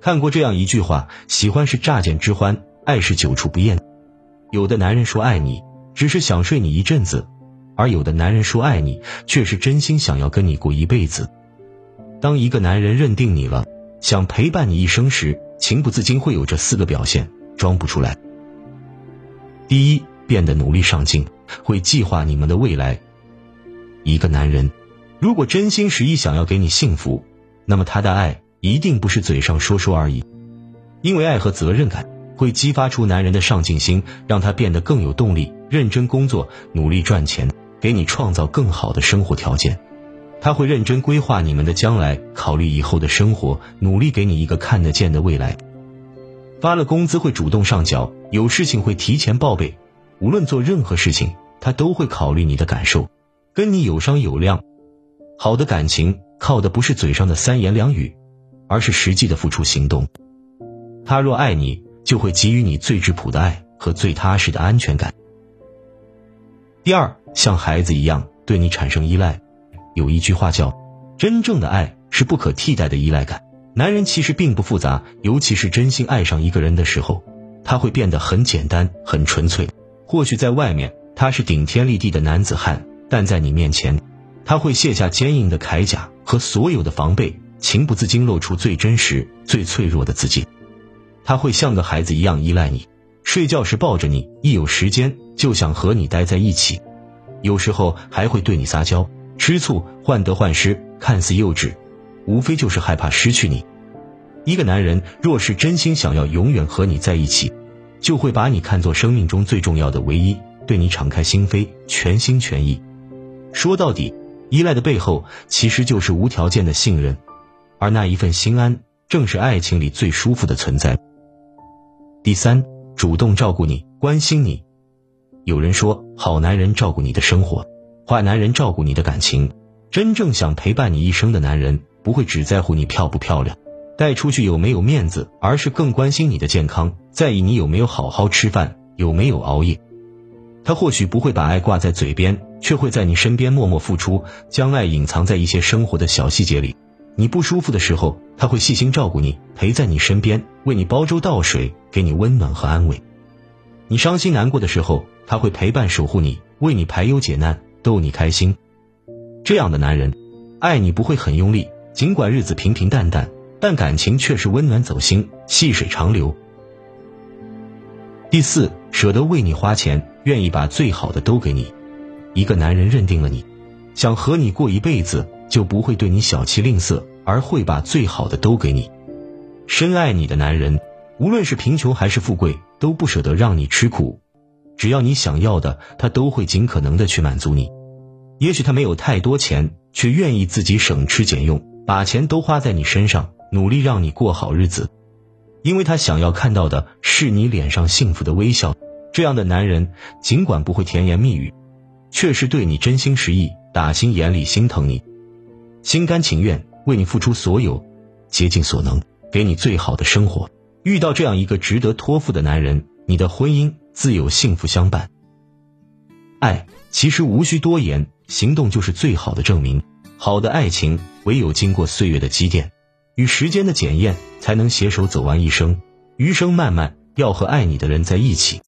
看过这样一句话：喜欢是乍见之欢，爱是久处不厌。有的男人说爱你，只是想睡你一阵子；而有的男人说爱你，却是真心想要跟你过一辈子。当一个男人认定你了，想陪伴你一生时，情不自禁会有这四个表现，装不出来。第一，变得努力上进，会计划你们的未来。一个男人，如果真心实意想要给你幸福，那么他的爱一定不是嘴上说说而已，因为爱和责任感会激发出男人的上进心，让他变得更有动力，认真工作，努力赚钱，给你创造更好的生活条件。他会认真规划你们的将来，考虑以后的生活，努力给你一个看得见的未来。发了工资会主动上缴，有事情会提前报备，无论做任何事情，他都会考虑你的感受。跟你有商有量，好的感情靠的不是嘴上的三言两语，而是实际的付出行动。他若爱你，就会给予你最质朴的爱和最踏实的安全感。第二，像孩子一样对你产生依赖。有一句话叫：“真正的爱是不可替代的依赖感。”男人其实并不复杂，尤其是真心爱上一个人的时候，他会变得很简单、很纯粹。或许在外面他是顶天立地的男子汉。但在你面前，他会卸下坚硬的铠甲和所有的防备，情不自禁露出最真实、最脆弱的自己。他会像个孩子一样依赖你，睡觉时抱着你，一有时间就想和你待在一起，有时候还会对你撒娇、吃醋、患得患失，看似幼稚，无非就是害怕失去你。一个男人若是真心想要永远和你在一起，就会把你看作生命中最重要的唯一，对你敞开心扉，全心全意。说到底，依赖的背后其实就是无条件的信任，而那一份心安，正是爱情里最舒服的存在。第三，主动照顾你，关心你。有人说，好男人照顾你的生活，坏男人照顾你的感情。真正想陪伴你一生的男人，不会只在乎你漂不漂亮，带出去有没有面子，而是更关心你的健康，在意你有没有好好吃饭，有没有熬夜。他或许不会把爱挂在嘴边。却会在你身边默默付出，将爱隐藏在一些生活的小细节里。你不舒服的时候，他会细心照顾你，陪在你身边，为你煲粥倒水，给你温暖和安慰。你伤心难过的时候，他会陪伴守护你，为你排忧解难，逗你开心。这样的男人，爱你不会很用力，尽管日子平平淡淡，但感情却是温暖走心，细水长流。第四，舍得为你花钱，愿意把最好的都给你。一个男人认定了你，想和你过一辈子，就不会对你小气吝啬，而会把最好的都给你。深爱你的男人，无论是贫穷还是富贵，都不舍得让你吃苦。只要你想要的，他都会尽可能的去满足你。也许他没有太多钱，却愿意自己省吃俭用，把钱都花在你身上，努力让你过好日子，因为他想要看到的是你脸上幸福的微笑。这样的男人，尽管不会甜言蜜语。却是对你真心实意，打心眼里心疼你，心甘情愿为你付出所有，竭尽所能给你最好的生活。遇到这样一个值得托付的男人，你的婚姻自有幸福相伴。爱其实无需多言，行动就是最好的证明。好的爱情唯有经过岁月的积淀，与时间的检验，才能携手走完一生。余生漫漫，要和爱你的人在一起。